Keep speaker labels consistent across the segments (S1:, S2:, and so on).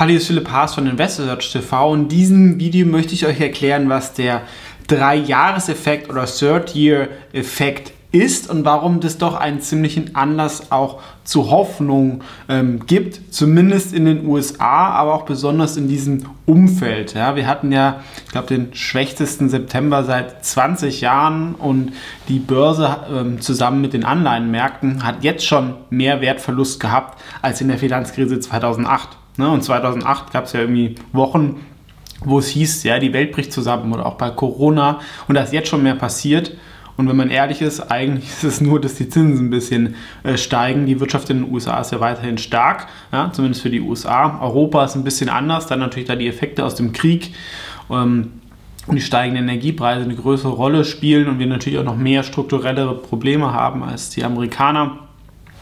S1: Hallo, hier ist Philipp Haas von InvestorSearch TV. In diesem Video möchte ich euch erklären, was der Drei-Jahres-Effekt oder Third-Year-Effekt ist und warum das doch einen ziemlichen Anlass auch zu Hoffnung ähm, gibt, zumindest in den USA, aber auch besonders in diesem Umfeld. Ja, wir hatten ja, ich glaube, den schwächtesten September seit 20 Jahren und die Börse ähm, zusammen mit den Anleihenmärkten hat jetzt schon mehr Wertverlust gehabt als in der Finanzkrise 2008. Ne? Und 2008 gab es ja irgendwie Wochen, wo es hieß, ja, die Welt bricht zusammen oder auch bei Corona und da ist jetzt schon mehr passiert. Und wenn man ehrlich ist, eigentlich ist es nur, dass die Zinsen ein bisschen äh, steigen. Die Wirtschaft in den USA ist ja weiterhin stark, ja, zumindest für die USA. Europa ist ein bisschen anders, dann natürlich da die Effekte aus dem Krieg. Ähm, und die steigenden Energiepreise eine größere Rolle spielen und wir natürlich auch noch mehr strukturellere Probleme haben als die Amerikaner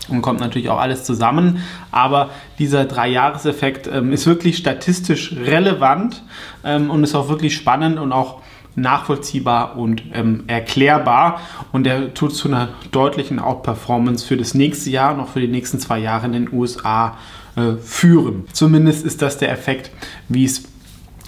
S1: und kommt natürlich auch alles zusammen. Aber dieser Dreijahreseffekt ähm, ist wirklich statistisch relevant ähm, und ist auch wirklich spannend und auch nachvollziehbar und ähm, erklärbar. Und der tut zu einer deutlichen Outperformance für das nächste Jahr und auch für die nächsten zwei Jahre in den USA äh, führen. Zumindest ist das der Effekt, wie es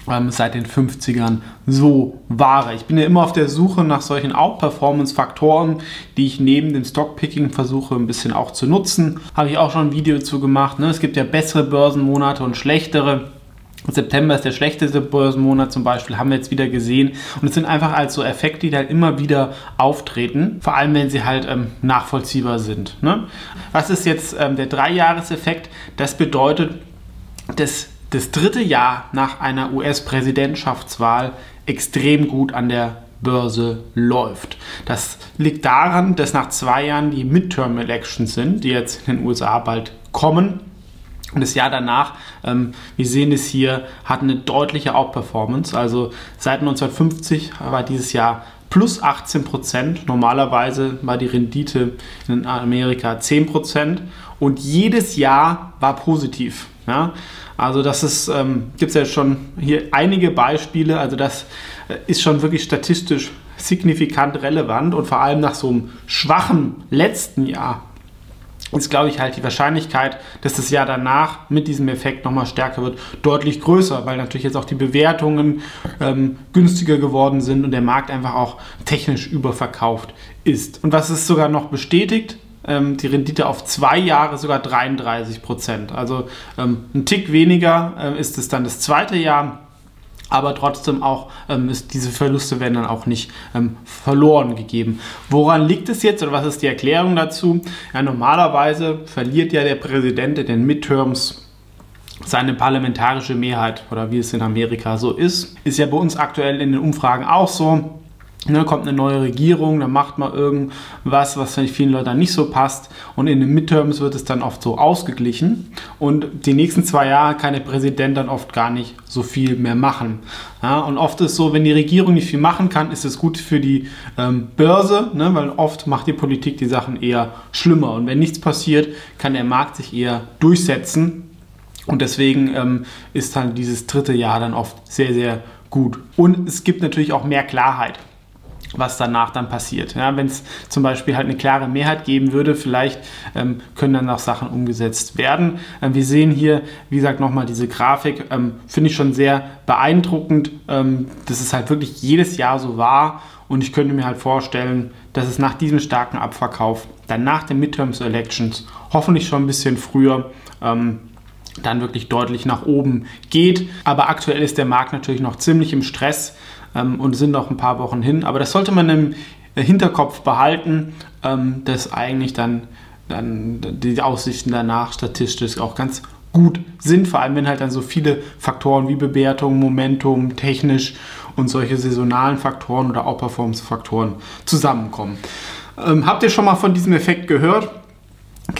S1: ähm, seit den 50ern so war. Ich bin ja immer auf der Suche nach solchen Outperformance-Faktoren, die ich neben dem Stockpicking versuche ein bisschen auch zu nutzen. Habe ich auch schon ein Video dazu gemacht. Ne? Es gibt ja bessere Börsenmonate und schlechtere. September ist der schlechteste Börsenmonat zum Beispiel, haben wir jetzt wieder gesehen. Und es sind einfach als so Effekte, die halt immer wieder auftreten, vor allem wenn sie halt ähm, nachvollziehbar sind. Ne? Was ist jetzt ähm, der Dreijahreseffekt? Das bedeutet, dass das dritte Jahr nach einer US-Präsidentschaftswahl extrem gut an der Börse läuft. Das liegt daran, dass nach zwei Jahren die Midterm-Elections sind, die jetzt in den USA bald kommen. Und das Jahr danach, ähm, wir sehen es hier, hat eine deutliche Outperformance. Also seit 1950 war dieses Jahr plus 18 Prozent. Normalerweise war die Rendite in Amerika 10 Prozent. Und jedes Jahr war positiv. Ja? Also das ist, ähm, gibt es ja schon hier einige Beispiele, also das äh, ist schon wirklich statistisch signifikant relevant und vor allem nach so einem schwachen letzten Jahr ist, glaube ich, halt die Wahrscheinlichkeit, dass das Jahr danach mit diesem Effekt nochmal stärker wird, deutlich größer, weil natürlich jetzt auch die Bewertungen ähm, günstiger geworden sind und der Markt einfach auch technisch überverkauft ist. Und was ist sogar noch bestätigt? Ähm, die Rendite auf zwei Jahre sogar 33 Prozent. Also ähm, ein Tick weniger äh, ist es dann das zweite Jahr. Aber trotzdem auch ähm, ist, diese Verluste werden dann auch nicht ähm, verloren gegeben. Woran liegt es jetzt oder was ist die Erklärung dazu? Ja, normalerweise verliert ja der Präsident in den Midterms seine parlamentarische Mehrheit oder wie es in Amerika so ist. Ist ja bei uns aktuell in den Umfragen auch so. Ne, kommt eine neue Regierung, dann macht man irgendwas, was vielleicht vielen Leuten nicht so passt. Und in den Midterms wird es dann oft so ausgeglichen. Und die nächsten zwei Jahre kann der Präsident dann oft gar nicht so viel mehr machen. Ja, und oft ist so, wenn die Regierung nicht viel machen kann, ist es gut für die ähm, Börse, ne, weil oft macht die Politik die Sachen eher schlimmer. Und wenn nichts passiert, kann der Markt sich eher durchsetzen. Und deswegen ähm, ist dann dieses dritte Jahr dann oft sehr, sehr gut. Und es gibt natürlich auch mehr Klarheit was danach dann passiert. Ja, Wenn es zum Beispiel halt eine klare Mehrheit geben würde, vielleicht ähm, können dann auch Sachen umgesetzt werden. Ähm, wir sehen hier, wie gesagt, nochmal diese Grafik, ähm, finde ich schon sehr beeindruckend, ähm, dass es halt wirklich jedes Jahr so war und ich könnte mir halt vorstellen, dass es nach diesem starken Abverkauf, dann nach den Midterms Elections, hoffentlich schon ein bisschen früher, ähm, dann wirklich deutlich nach oben geht. Aber aktuell ist der Markt natürlich noch ziemlich im Stress ähm, und sind noch ein paar Wochen hin. Aber das sollte man im Hinterkopf behalten, ähm, dass eigentlich dann, dann die Aussichten danach statistisch auch ganz gut sind, vor allem wenn halt dann so viele Faktoren wie Bewertung, Momentum, technisch und solche saisonalen Faktoren oder Outperformance-Faktoren zusammenkommen. Ähm, habt ihr schon mal von diesem Effekt gehört?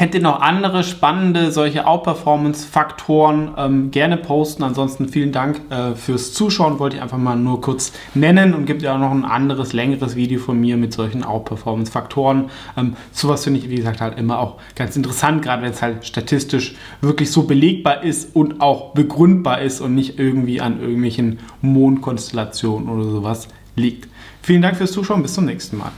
S1: Kennt ihr noch andere spannende solche Outperformance-Faktoren? Ähm, gerne posten. Ansonsten vielen Dank äh, fürs Zuschauen. Wollte ich einfach mal nur kurz nennen und gibt ja auch noch ein anderes, längeres Video von mir mit solchen Outperformance-Faktoren. Ähm, sowas finde ich, wie gesagt, halt immer auch ganz interessant, gerade wenn es halt statistisch wirklich so belegbar ist und auch begründbar ist und nicht irgendwie an irgendwelchen Mondkonstellationen oder sowas liegt. Vielen Dank fürs Zuschauen. Bis zum nächsten Mal.